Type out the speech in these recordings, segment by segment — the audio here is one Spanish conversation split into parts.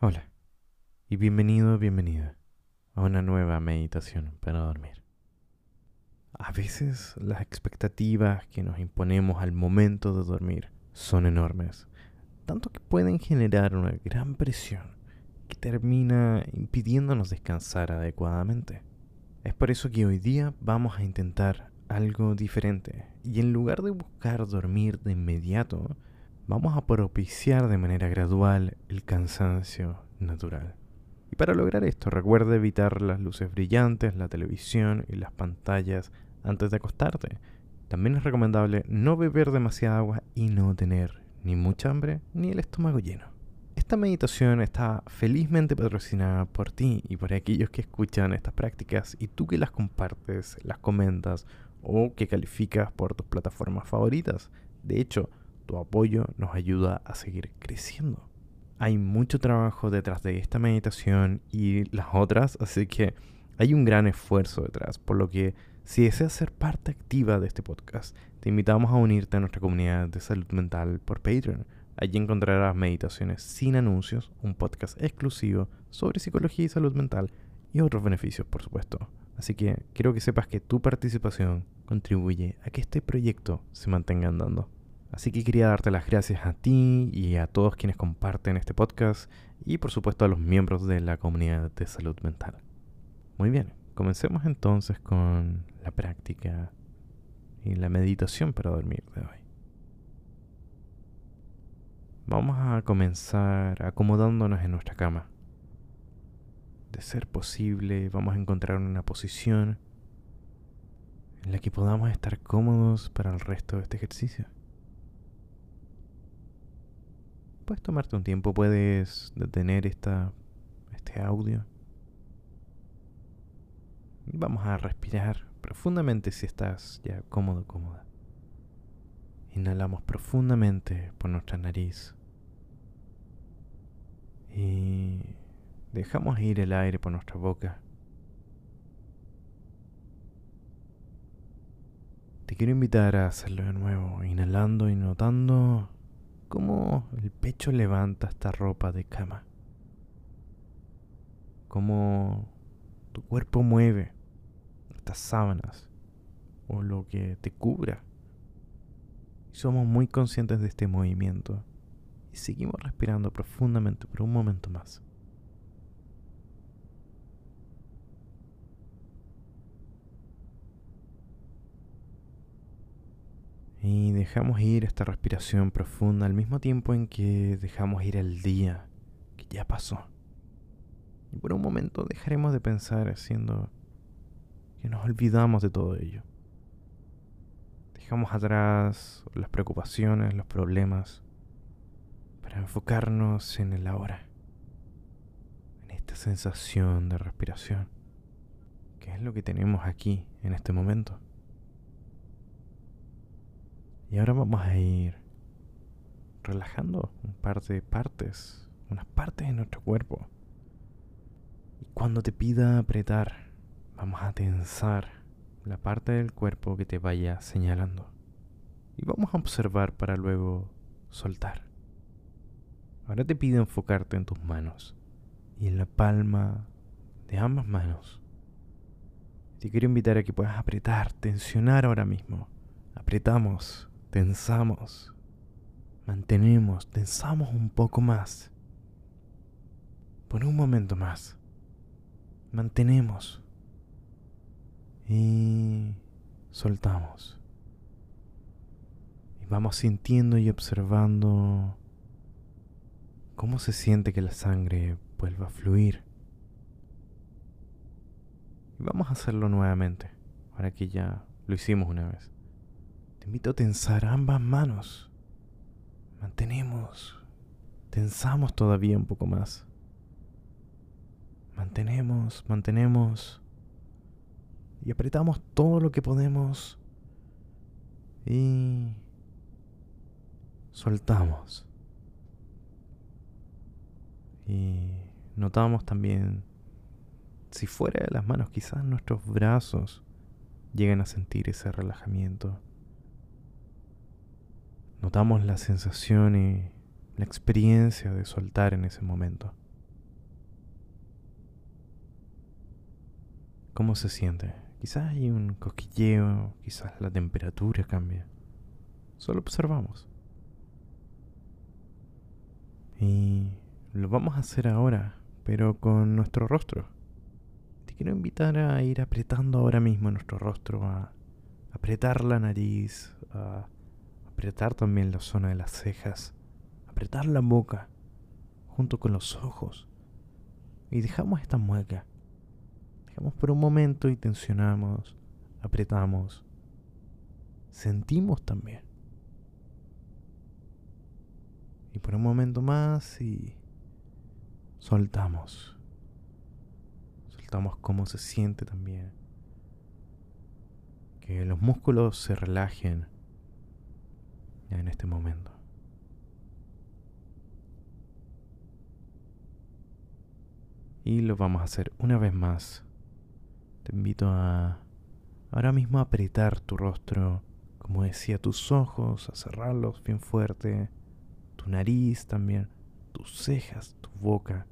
Hola y bienvenido, bienvenida a una nueva meditación para dormir. A veces las expectativas que nos imponemos al momento de dormir son enormes, tanto que pueden generar una gran presión que termina impidiéndonos descansar adecuadamente. Es por eso que hoy día vamos a intentar algo diferente y en lugar de buscar dormir de inmediato, vamos a propiciar de manera gradual el cansancio natural. Y para lograr esto, recuerda evitar las luces brillantes, la televisión y las pantallas antes de acostarte. También es recomendable no beber demasiada agua y no tener ni mucha hambre ni el estómago lleno. Esta meditación está felizmente patrocinada por ti y por aquellos que escuchan estas prácticas y tú que las compartes, las comentas o que calificas por tus plataformas favoritas. De hecho, tu apoyo nos ayuda a seguir creciendo. Hay mucho trabajo detrás de esta meditación y las otras, así que hay un gran esfuerzo detrás, por lo que si deseas ser parte activa de este podcast, te invitamos a unirte a nuestra comunidad de salud mental por Patreon Allí encontrarás meditaciones sin anuncios, un podcast exclusivo sobre psicología y salud mental y otros beneficios, por supuesto. Así que quiero que sepas que tu participación contribuye a que este proyecto se mantenga andando. Así que quería darte las gracias a ti y a todos quienes comparten este podcast y por supuesto a los miembros de la comunidad de salud mental. Muy bien, comencemos entonces con la práctica y la meditación para dormir de hoy. Vamos a comenzar acomodándonos en nuestra cama. De ser posible, vamos a encontrar una posición en la que podamos estar cómodos para el resto de este ejercicio. Puedes tomarte un tiempo, puedes detener esta, este audio. Vamos a respirar profundamente si estás ya cómodo, cómoda. Inhalamos profundamente por nuestra nariz y dejamos ir el aire por nuestra boca. Te quiero invitar a hacerlo de nuevo, inhalando y notando cómo el pecho levanta esta ropa de cama. Cómo tu cuerpo mueve estas sábanas o lo que te cubra. somos muy conscientes de este movimiento y seguimos respirando profundamente por un momento más. Y dejamos ir esta respiración profunda al mismo tiempo en que dejamos ir el día que ya pasó. Y por un momento dejaremos de pensar haciendo que nos olvidamos de todo ello. Dejamos atrás las preocupaciones, los problemas, para enfocarnos en el ahora, en esta sensación de respiración, que es lo que tenemos aquí en este momento. Y ahora vamos a ir relajando un par de partes, unas partes de nuestro cuerpo. Y cuando te pida apretar, vamos a tensar la parte del cuerpo que te vaya señalando. Y vamos a observar para luego soltar. Ahora te pido enfocarte en tus manos y en la palma de ambas manos. Te quiero invitar a que puedas apretar, tensionar ahora mismo. Apretamos, tensamos, mantenemos, tensamos un poco más. Por un momento más. Mantenemos. Y soltamos. Y vamos sintiendo y observando ¿Cómo se siente que la sangre vuelva a fluir? Y vamos a hacerlo nuevamente, ahora que ya lo hicimos una vez. Invito a tensar ambas manos. Mantenemos, tensamos todavía un poco más. Mantenemos, mantenemos. Y apretamos todo lo que podemos. Y soltamos. Y notamos también, si fuera de las manos, quizás nuestros brazos llegan a sentir ese relajamiento. Notamos la sensación y la experiencia de soltar en ese momento. ¿Cómo se siente? Quizás hay un cosquilleo, quizás la temperatura cambia. Solo observamos. Y lo vamos a hacer ahora, pero con nuestro rostro. Te quiero invitar a ir apretando ahora mismo nuestro rostro, a apretar la nariz, a apretar también la zona de las cejas, apretar la boca junto con los ojos. Y dejamos esta mueca. Dejamos por un momento y tensionamos, apretamos. Sentimos también. Y por un momento más y soltamos. Soltamos cómo se siente también. Que los músculos se relajen ya en este momento. Y lo vamos a hacer una vez más. Te invito a ahora mismo a apretar tu rostro, como decía, tus ojos, a cerrarlos bien fuerte, tu nariz también, tus cejas, tu boca.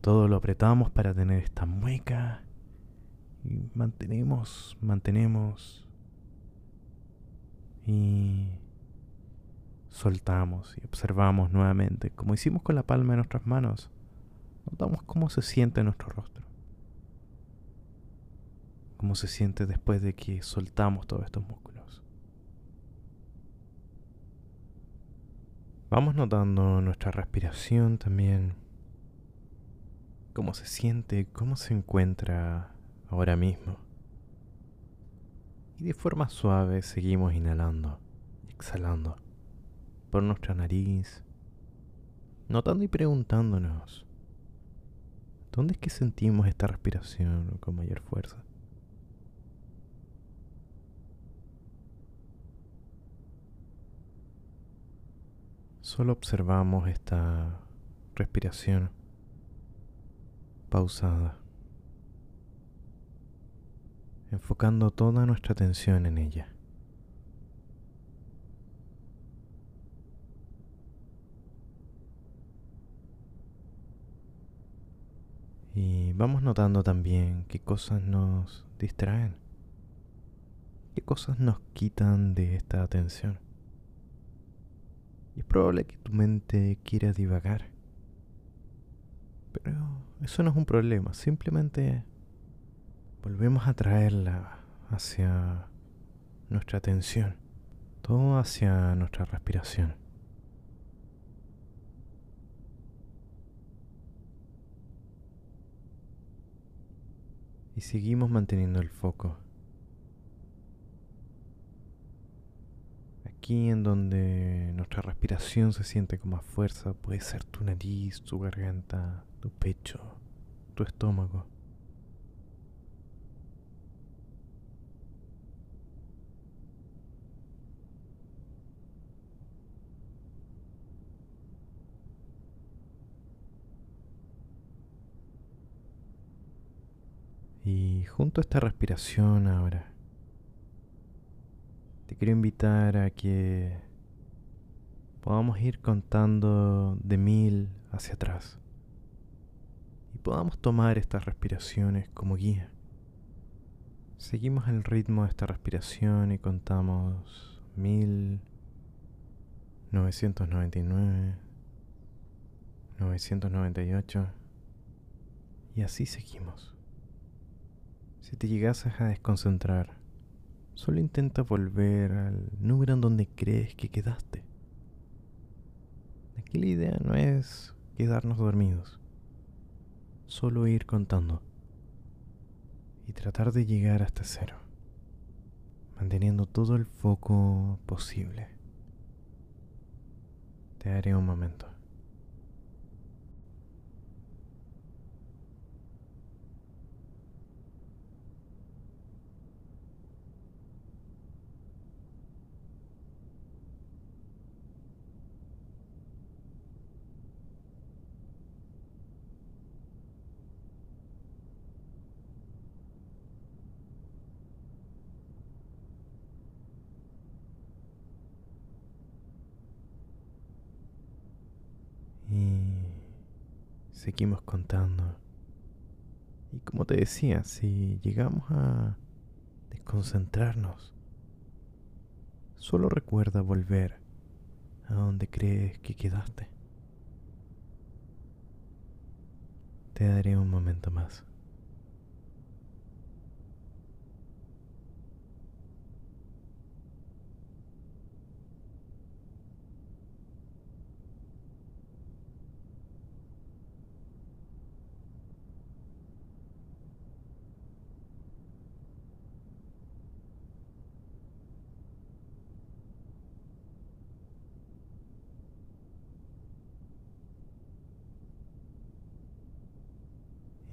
Todo lo apretamos para tener esta mueca y mantenemos, mantenemos y soltamos y observamos nuevamente, como hicimos con la palma de nuestras manos. Notamos cómo se siente nuestro rostro. Cómo se siente después de que soltamos todos estos músculos. Vamos notando nuestra respiración también. Cómo se siente, cómo se encuentra ahora mismo. Y de forma suave seguimos inhalando exhalando por nuestra nariz, notando y preguntándonos ¿Dónde es que sentimos esta respiración con mayor fuerza? Solo observamos esta respiración pausada, enfocando toda nuestra atención en ella. Y vamos notando también qué cosas nos distraen, qué cosas nos quitan de esta atención. Y es probable que tu mente quiera divagar. Pero eso no es un problema, simplemente volvemos a traerla hacia nuestra atención, todo hacia nuestra respiración. Y seguimos manteniendo el foco. Aquí en donde nuestra respiración se siente con más fuerza puede ser tu nariz, tu garganta, tu pecho, tu estómago. Y junto a esta respiración ahora, te quiero invitar a que podamos ir contando de mil hacia atrás y podamos tomar estas respiraciones como guía. Seguimos el ritmo de esta respiración y contamos mil, novecientos noventa y nueve, novecientos noventa y ocho y así seguimos. Si te llegases a desconcentrar, solo intenta volver al número en donde crees que quedaste. Aquí la idea no es quedarnos dormidos, solo ir contando y tratar de llegar hasta cero, manteniendo todo el foco posible. Te haré un momento. Seguimos contando. Y como te decía, si llegamos a desconcentrarnos, solo recuerda volver a donde crees que quedaste. Te daré un momento más.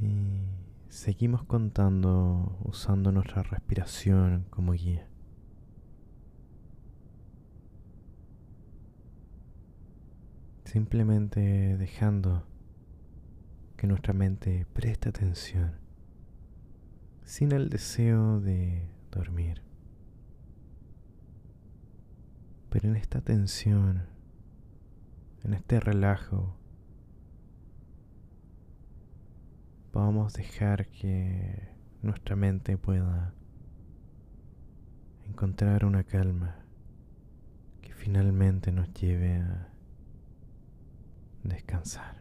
Y seguimos contando usando nuestra respiración como guía. Simplemente dejando que nuestra mente preste atención sin el deseo de dormir. Pero en esta atención, en este relajo, a dejar que nuestra mente pueda encontrar una calma que finalmente nos lleve a descansar.